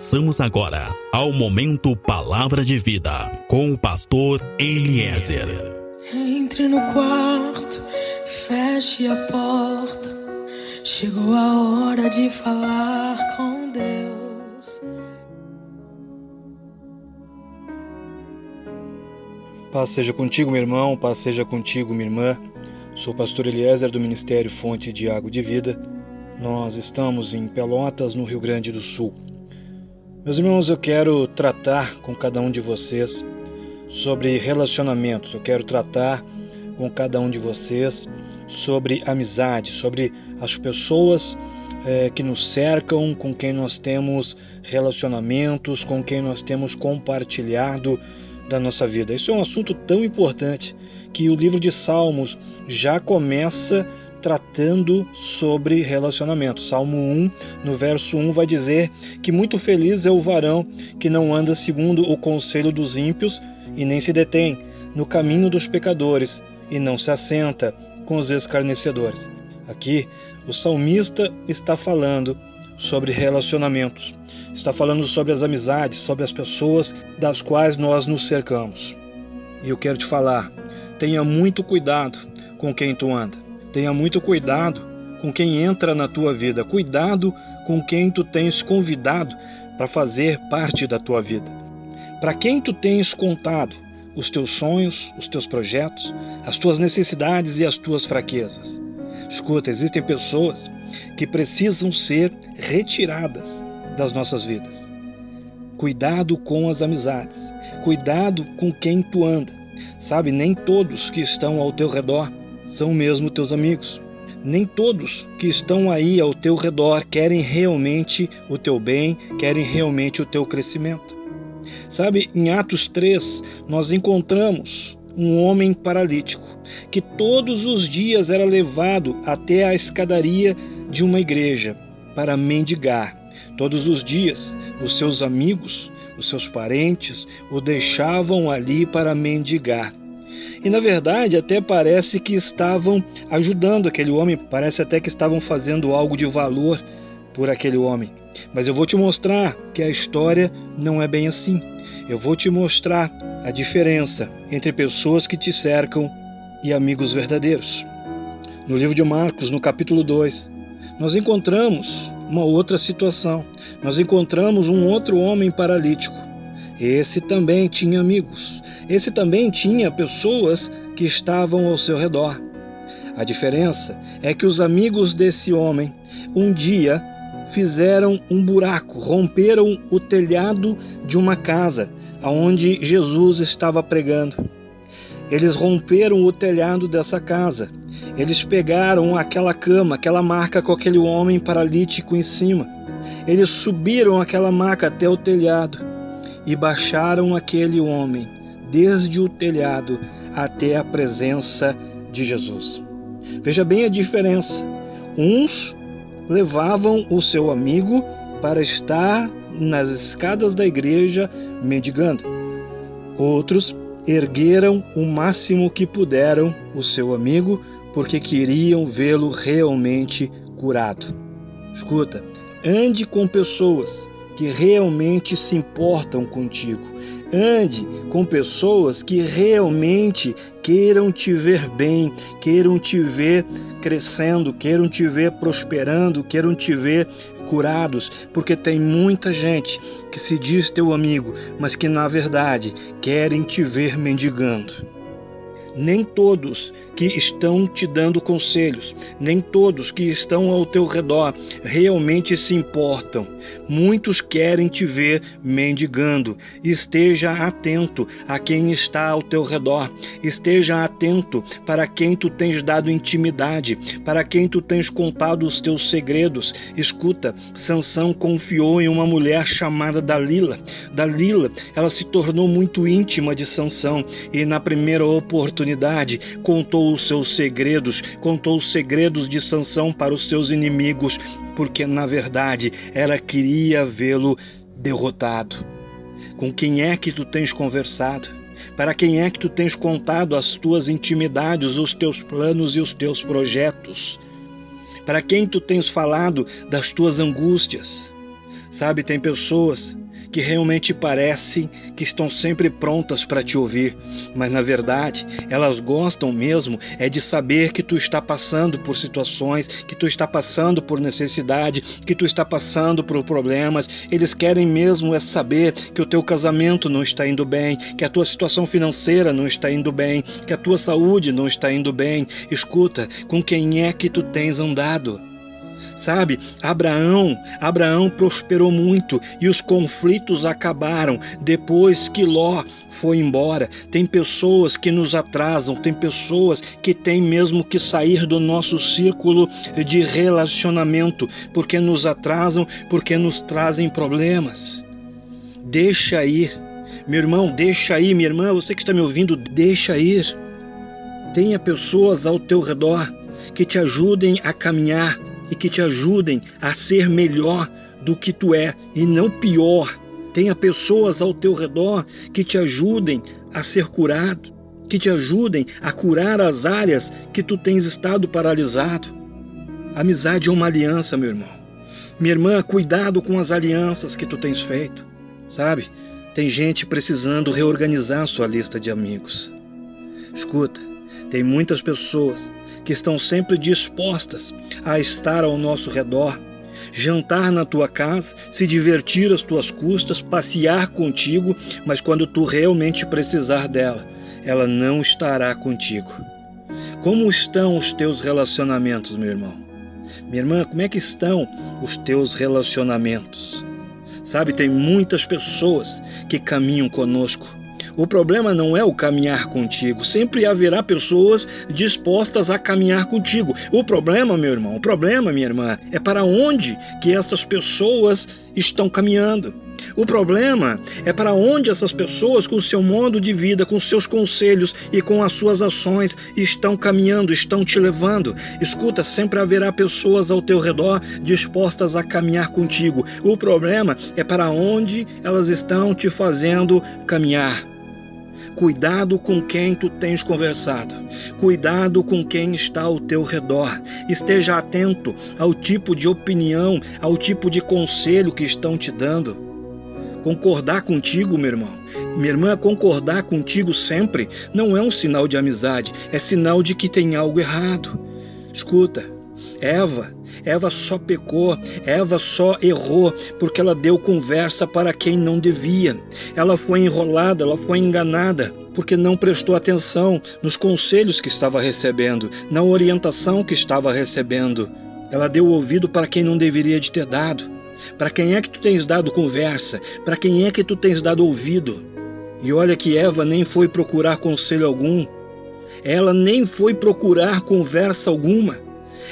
Passamos agora ao momento Palavra de Vida com o pastor Eliezer. Entre no quarto, feche a porta. Chegou a hora de falar com Deus. Paz seja contigo, meu irmão, paz seja contigo, minha irmã. Sou o pastor Eliezer do Ministério Fonte de Água de Vida. Nós estamos em Pelotas, no Rio Grande do Sul. Meus irmãos, eu quero tratar com cada um de vocês sobre relacionamentos. Eu quero tratar com cada um de vocês sobre amizade, sobre as pessoas é, que nos cercam, com quem nós temos relacionamentos, com quem nós temos compartilhado da nossa vida. Isso é um assunto tão importante que o livro de Salmos já começa tratando sobre relacionamento. Salmo 1, no verso 1, vai dizer que muito feliz é o varão que não anda segundo o conselho dos ímpios e nem se detém no caminho dos pecadores e não se assenta com os escarnecedores. Aqui, o salmista está falando sobre relacionamentos, está falando sobre as amizades, sobre as pessoas das quais nós nos cercamos. E eu quero te falar, tenha muito cuidado com quem tu anda. Tenha muito cuidado com quem entra na tua vida, cuidado com quem tu tens convidado para fazer parte da tua vida. Para quem tu tens contado os teus sonhos, os teus projetos, as tuas necessidades e as tuas fraquezas. Escuta, existem pessoas que precisam ser retiradas das nossas vidas. Cuidado com as amizades, cuidado com quem tu anda. Sabe, nem todos que estão ao teu redor são mesmo teus amigos. Nem todos que estão aí ao teu redor querem realmente o teu bem, querem realmente o teu crescimento. Sabe, em Atos 3, nós encontramos um homem paralítico que todos os dias era levado até a escadaria de uma igreja para mendigar. Todos os dias, os seus amigos, os seus parentes o deixavam ali para mendigar. E na verdade, até parece que estavam ajudando aquele homem, parece até que estavam fazendo algo de valor por aquele homem. Mas eu vou te mostrar que a história não é bem assim. Eu vou te mostrar a diferença entre pessoas que te cercam e amigos verdadeiros. No livro de Marcos, no capítulo 2, nós encontramos uma outra situação. Nós encontramos um outro homem paralítico. Esse também tinha amigos. Esse também tinha pessoas que estavam ao seu redor. A diferença é que os amigos desse homem um dia fizeram um buraco, romperam o telhado de uma casa aonde Jesus estava pregando. Eles romperam o telhado dessa casa. Eles pegaram aquela cama, aquela marca com aquele homem paralítico em cima. Eles subiram aquela maca até o telhado e baixaram aquele homem desde o telhado até a presença de Jesus. Veja bem a diferença. Uns levavam o seu amigo para estar nas escadas da igreja mendigando. Outros ergueram o máximo que puderam o seu amigo porque queriam vê-lo realmente curado. Escuta, ande com pessoas que realmente se importam contigo. Ande com pessoas que realmente queiram te ver bem, queiram te ver crescendo, queiram te ver prosperando, queiram te ver curados, porque tem muita gente que se diz teu amigo, mas que na verdade querem te ver mendigando. Nem todos que estão te dando conselhos, nem todos que estão ao teu redor realmente se importam. Muitos querem te ver mendigando. Esteja atento a quem está ao teu redor. Esteja atento para quem tu tens dado intimidade, para quem tu tens contado os teus segredos. Escuta, Sansão confiou em uma mulher chamada Dalila. Dalila, ela se tornou muito íntima de Sansão e na primeira oportunidade os seus segredos, contou os segredos de Sansão para os seus inimigos, porque na verdade ela queria vê-lo derrotado. Com quem é que tu tens conversado? Para quem é que tu tens contado as tuas intimidades, os teus planos e os teus projetos? Para quem tu tens falado das tuas angústias? Sabe, tem pessoas que realmente parecem que estão sempre prontas para te ouvir, mas na verdade elas gostam mesmo é de saber que tu está passando por situações, que tu está passando por necessidade, que tu está passando por problemas. Eles querem mesmo é saber que o teu casamento não está indo bem, que a tua situação financeira não está indo bem, que a tua saúde não está indo bem. Escuta, com quem é que tu tens andado? Sabe, Abraão, Abraão prosperou muito e os conflitos acabaram depois que Ló foi embora. Tem pessoas que nos atrasam, tem pessoas que têm mesmo que sair do nosso círculo de relacionamento porque nos atrasam, porque nos trazem problemas. Deixa ir. Meu irmão, deixa ir, minha irmã, você que está me ouvindo, deixa ir. Tenha pessoas ao teu redor que te ajudem a caminhar e que te ajudem a ser melhor do que tu é e não pior. Tenha pessoas ao teu redor que te ajudem a ser curado, que te ajudem a curar as áreas que tu tens estado paralisado. Amizade é uma aliança, meu irmão. Minha irmã, cuidado com as alianças que tu tens feito. Sabe? Tem gente precisando reorganizar sua lista de amigos. Escuta, tem muitas pessoas que estão sempre dispostas a estar ao nosso redor, jantar na tua casa, se divertir às tuas custas, passear contigo, mas quando tu realmente precisar dela, ela não estará contigo. Como estão os teus relacionamentos, meu irmão? Minha irmã, como é que estão os teus relacionamentos? Sabe, tem muitas pessoas que caminham conosco o problema não é o caminhar contigo, sempre haverá pessoas dispostas a caminhar contigo. O problema, meu irmão, o problema, minha irmã, é para onde que essas pessoas estão caminhando. O problema é para onde essas pessoas, com o seu modo de vida, com seus conselhos e com as suas ações, estão caminhando, estão te levando. Escuta, sempre haverá pessoas ao teu redor dispostas a caminhar contigo. O problema é para onde elas estão te fazendo caminhar. Cuidado com quem tu tens conversado. Cuidado com quem está ao teu redor. Esteja atento ao tipo de opinião, ao tipo de conselho que estão te dando. Concordar contigo, meu irmão, minha irmã, concordar contigo sempre não é um sinal de amizade, é sinal de que tem algo errado. Escuta, Eva, Eva só pecou, Eva só errou porque ela deu conversa para quem não devia. Ela foi enrolada, ela foi enganada porque não prestou atenção nos conselhos que estava recebendo, na orientação que estava recebendo. Ela deu ouvido para quem não deveria de ter dado. Para quem é que tu tens dado conversa? Para quem é que tu tens dado ouvido? E olha que Eva nem foi procurar conselho algum. Ela nem foi procurar conversa alguma.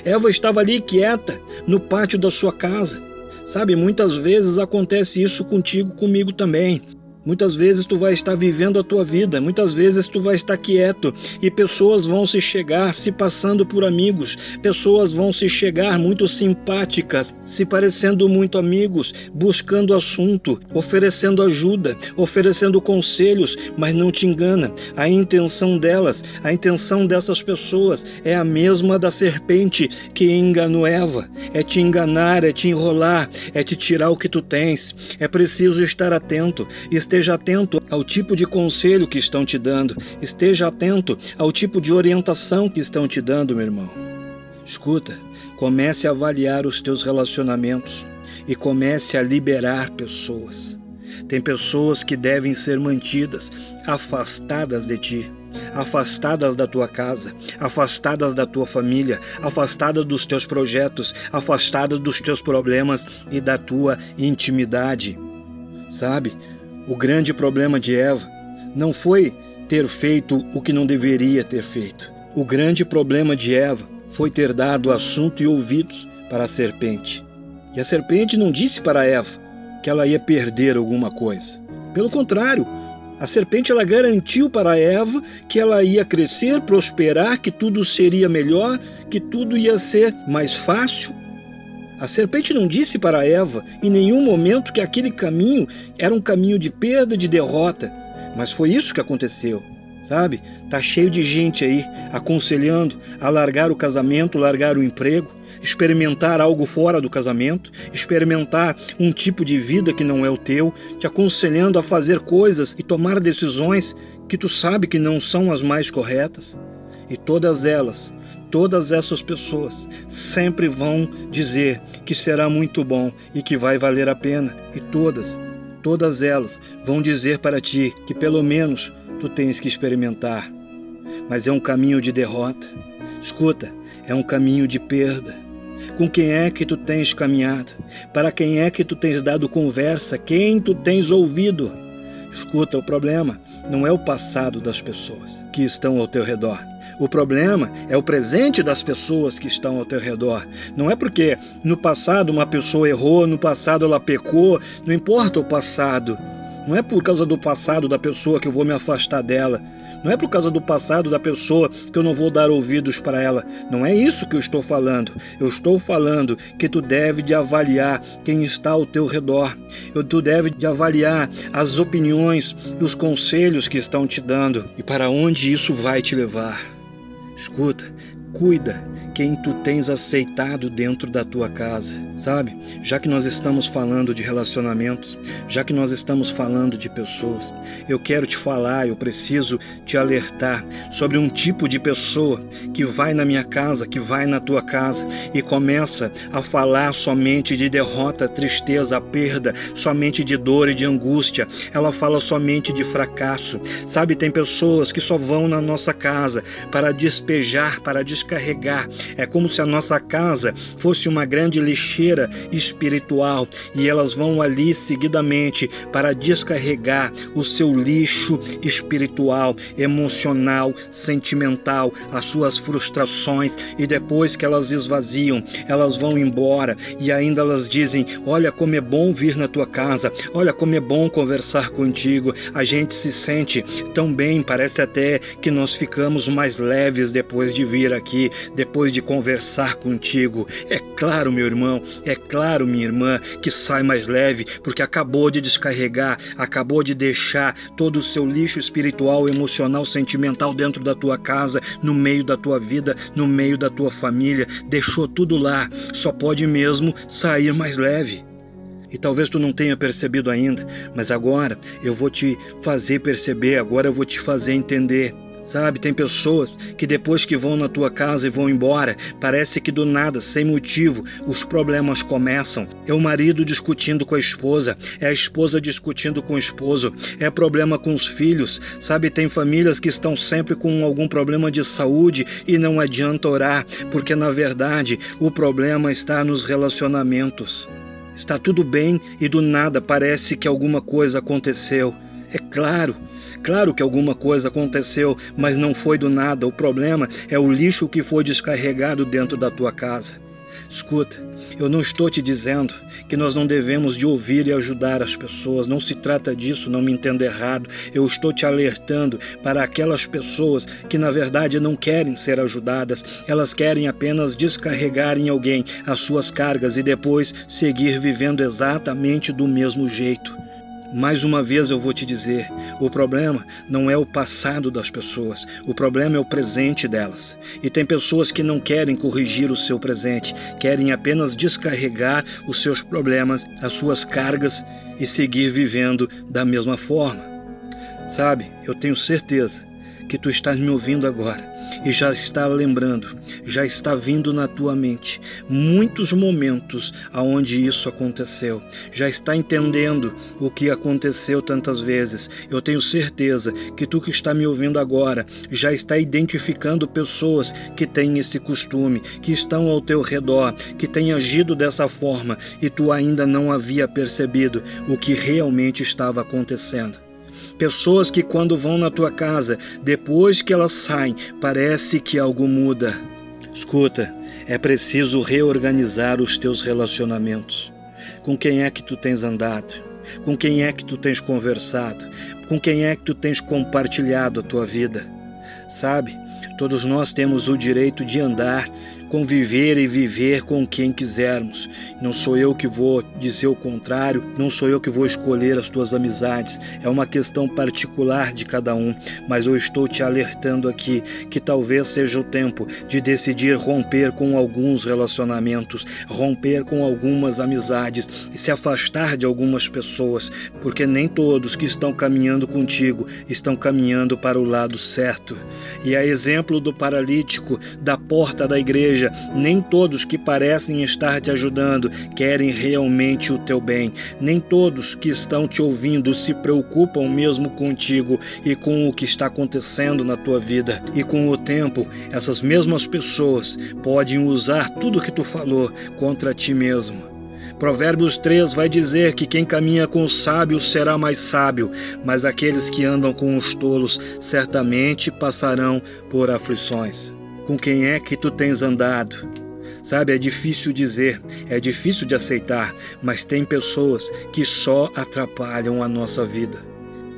Eva estava ali quieta, no pátio da sua casa. Sabe, muitas vezes acontece isso contigo, comigo também. Muitas vezes tu vai estar vivendo a tua vida, muitas vezes tu vai estar quieto e pessoas vão se chegar se passando por amigos, pessoas vão se chegar muito simpáticas, se parecendo muito amigos, buscando assunto, oferecendo ajuda, oferecendo conselhos, mas não te engana. A intenção delas, a intenção dessas pessoas é a mesma da serpente que enganou Eva, é te enganar, é te enrolar, é te tirar o que tu tens. É preciso estar atento, Esteja atento ao tipo de conselho que estão te dando. Esteja atento ao tipo de orientação que estão te dando, meu irmão. Escuta, comece a avaliar os teus relacionamentos e comece a liberar pessoas. Tem pessoas que devem ser mantidas afastadas de ti, afastadas da tua casa, afastadas da tua família, afastadas dos teus projetos, afastadas dos teus problemas e da tua intimidade. Sabe? O grande problema de Eva não foi ter feito o que não deveria ter feito. O grande problema de Eva foi ter dado assunto e ouvidos para a serpente. E a serpente não disse para Eva que ela ia perder alguma coisa. Pelo contrário, a serpente ela garantiu para Eva que ela ia crescer, prosperar, que tudo seria melhor, que tudo ia ser mais fácil a serpente não disse para Eva em nenhum momento que aquele caminho era um caminho de perda, de derrota, mas foi isso que aconteceu. Sabe? Tá cheio de gente aí aconselhando a largar o casamento, largar o emprego. experimentar algo fora do casamento, experimentar um tipo de vida que não é o teu, te aconselhando a fazer coisas e tomar decisões que tu sabe que não são as mais corretas. E todas elas, todas essas pessoas sempre vão dizer que será muito bom e que vai valer a pena. E todas, todas elas vão dizer para ti que pelo menos tu tens que experimentar. Mas é um caminho de derrota. Escuta, é um caminho de perda. Com quem é que tu tens caminhado? Para quem é que tu tens dado conversa? Quem tu tens ouvido? Escuta, o problema não é o passado das pessoas que estão ao teu redor. O problema é o presente das pessoas que estão ao teu redor. Não é porque no passado uma pessoa errou, no passado ela pecou, não importa o passado. Não é por causa do passado da pessoa que eu vou me afastar dela. Não é por causa do passado da pessoa que eu não vou dar ouvidos para ela. Não é isso que eu estou falando. Eu estou falando que tu deve de avaliar quem está ao teu redor. Tu deve de avaliar as opiniões e os conselhos que estão te dando e para onde isso vai te levar. Escuta, cuida quem tu tens aceitado dentro da tua casa, sabe? Já que nós estamos falando de relacionamentos, já que nós estamos falando de pessoas, eu quero te falar, eu preciso te alertar sobre um tipo de pessoa que vai na minha casa, que vai na tua casa e começa a falar somente de derrota, tristeza, perda, somente de dor e de angústia. Ela fala somente de fracasso. Sabe, tem pessoas que só vão na nossa casa para despejar, para descarregar é como se a nossa casa fosse uma grande lixeira espiritual e elas vão ali seguidamente para descarregar o seu lixo espiritual, emocional, sentimental, as suas frustrações e depois que elas esvaziam, elas vão embora e ainda elas dizem: Olha como é bom vir na tua casa, olha como é bom conversar contigo. A gente se sente tão bem, parece até que nós ficamos mais leves depois de vir aqui, depois de conversar contigo. É claro, meu irmão, é claro, minha irmã, que sai mais leve, porque acabou de descarregar, acabou de deixar todo o seu lixo espiritual, emocional, sentimental dentro da tua casa, no meio da tua vida, no meio da tua família, deixou tudo lá. Só pode mesmo sair mais leve. E talvez tu não tenha percebido ainda, mas agora eu vou te fazer perceber, agora eu vou te fazer entender. Sabe, tem pessoas que depois que vão na tua casa e vão embora, parece que do nada, sem motivo, os problemas começam. É o marido discutindo com a esposa, é a esposa discutindo com o esposo, é problema com os filhos. Sabe, tem famílias que estão sempre com algum problema de saúde e não adianta orar, porque na verdade o problema está nos relacionamentos. Está tudo bem e do nada parece que alguma coisa aconteceu. É claro, Claro que alguma coisa aconteceu, mas não foi do nada. O problema é o lixo que foi descarregado dentro da tua casa. Escuta, eu não estou te dizendo que nós não devemos de ouvir e ajudar as pessoas. Não se trata disso, não me entenda errado. Eu estou te alertando para aquelas pessoas que na verdade não querem ser ajudadas. Elas querem apenas descarregar em alguém as suas cargas e depois seguir vivendo exatamente do mesmo jeito. Mais uma vez eu vou te dizer: o problema não é o passado das pessoas, o problema é o presente delas. E tem pessoas que não querem corrigir o seu presente, querem apenas descarregar os seus problemas, as suas cargas e seguir vivendo da mesma forma. Sabe, eu tenho certeza que tu estás me ouvindo agora e já está lembrando, já está vindo na tua mente muitos momentos aonde isso aconteceu. Já está entendendo o que aconteceu tantas vezes. Eu tenho certeza que tu que está me ouvindo agora já está identificando pessoas que têm esse costume, que estão ao teu redor, que têm agido dessa forma e tu ainda não havia percebido o que realmente estava acontecendo. Pessoas que, quando vão na tua casa, depois que elas saem, parece que algo muda. Escuta, é preciso reorganizar os teus relacionamentos. Com quem é que tu tens andado? Com quem é que tu tens conversado? Com quem é que tu tens compartilhado a tua vida? Sabe, todos nós temos o direito de andar conviver e viver com quem quisermos. Não sou eu que vou dizer o contrário, não sou eu que vou escolher as tuas amizades. É uma questão particular de cada um, mas eu estou te alertando aqui que talvez seja o tempo de decidir romper com alguns relacionamentos, romper com algumas amizades e se afastar de algumas pessoas, porque nem todos que estão caminhando contigo estão caminhando para o lado certo. E a exemplo do paralítico da porta da igreja, nem todos que parecem estar te ajudando querem realmente o teu bem. Nem todos que estão te ouvindo se preocupam mesmo contigo e com o que está acontecendo na tua vida. E com o tempo, essas mesmas pessoas podem usar tudo que tu falou contra ti mesmo. Provérbios 3 vai dizer que quem caminha com os sábios será mais sábio, mas aqueles que andam com os tolos certamente passarão por aflições. Com quem é que tu tens andado? Sabe, é difícil dizer, é difícil de aceitar, mas tem pessoas que só atrapalham a nossa vida.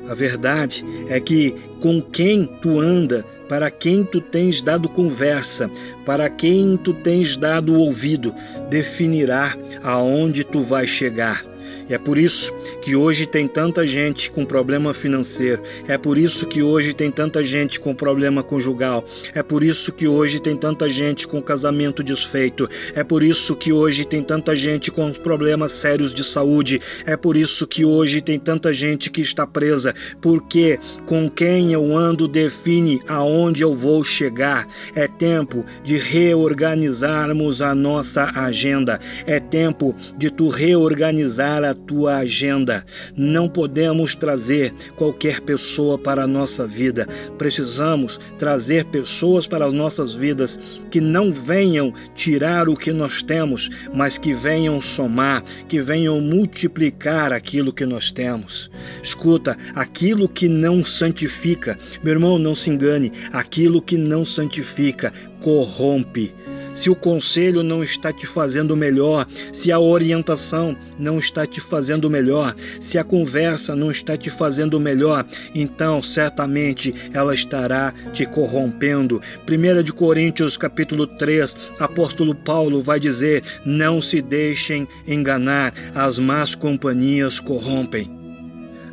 A verdade é que com quem tu anda para quem tu tens dado conversa, para quem tu tens dado ouvido, definirá aonde tu vais chegar. É por isso que hoje tem tanta gente com problema financeiro. É por isso que hoje tem tanta gente com problema conjugal. É por isso que hoje tem tanta gente com casamento desfeito. É por isso que hoje tem tanta gente com problemas sérios de saúde. É por isso que hoje tem tanta gente que está presa. Porque com quem eu ando define aonde eu vou chegar. É tempo de reorganizarmos a nossa agenda. É tempo de tu reorganizar a tua agenda. Não podemos trazer qualquer pessoa para a nossa vida. Precisamos trazer pessoas para as nossas vidas que não venham tirar o que nós temos, mas que venham somar, que venham multiplicar aquilo que nós temos. Escuta, aquilo que não santifica, meu irmão, não se engane, aquilo que não santifica corrompe se o conselho não está te fazendo melhor, se a orientação não está te fazendo melhor, se a conversa não está te fazendo melhor, então certamente ela estará te corrompendo. 1 de Coríntios capítulo 3, apóstolo Paulo vai dizer: "Não se deixem enganar, as más companhias corrompem".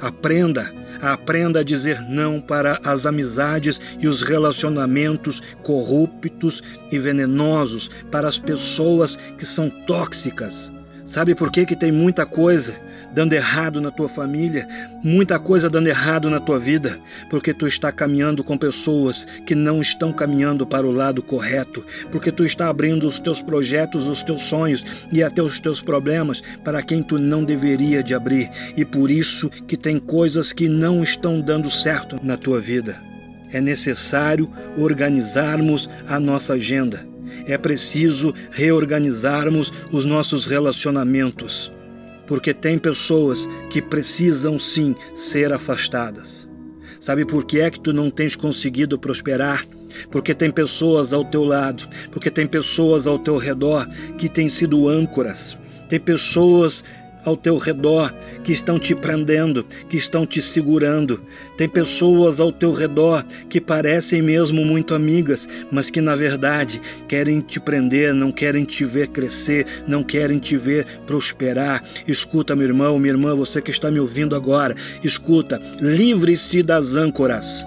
Aprenda Aprenda a dizer não para as amizades e os relacionamentos corruptos e venenosos, para as pessoas que são tóxicas. Sabe por que, que tem muita coisa dando errado na tua família, muita coisa dando errado na tua vida, porque tu está caminhando com pessoas que não estão caminhando para o lado correto, porque tu está abrindo os teus projetos, os teus sonhos e até os teus problemas para quem tu não deveria de abrir, e por isso que tem coisas que não estão dando certo na tua vida. É necessário organizarmos a nossa agenda. É preciso reorganizarmos os nossos relacionamentos porque tem pessoas que precisam sim ser afastadas. Sabe por que é que tu não tens conseguido prosperar? Porque tem pessoas ao teu lado, porque tem pessoas ao teu redor que têm sido âncoras. Tem pessoas ao teu redor que estão te prendendo, que estão te segurando. Tem pessoas ao teu redor que parecem mesmo muito amigas, mas que na verdade querem te prender, não querem te ver crescer, não querem te ver prosperar. Escuta, meu irmão, minha irmã, você que está me ouvindo agora, escuta, livre-se das âncoras.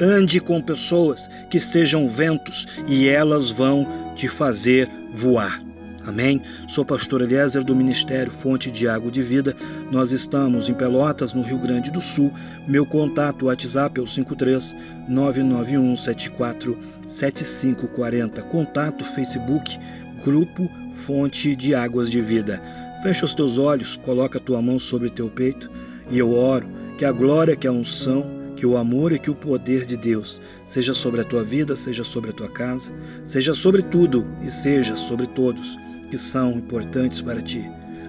Ande com pessoas que sejam ventos e elas vão te fazer voar. Amém? Sou pastor Eliezer do Ministério Fonte de Água de Vida. Nós estamos em Pelotas, no Rio Grande do Sul. Meu contato WhatsApp é o 53 991 74 7540. Contato Facebook Grupo Fonte de Águas de Vida. Fecha os teus olhos, coloca a tua mão sobre teu peito e eu oro que a glória, que a unção, que o amor e que o poder de Deus seja sobre a tua vida, seja sobre a tua casa, seja sobre tudo e seja sobre todos que são importantes para ti.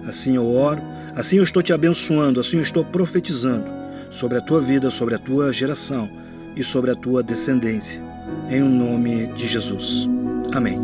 Assim eu oro, assim eu estou te abençoando, assim eu estou profetizando sobre a tua vida, sobre a tua geração e sobre a tua descendência. Em o nome de Jesus. Amém.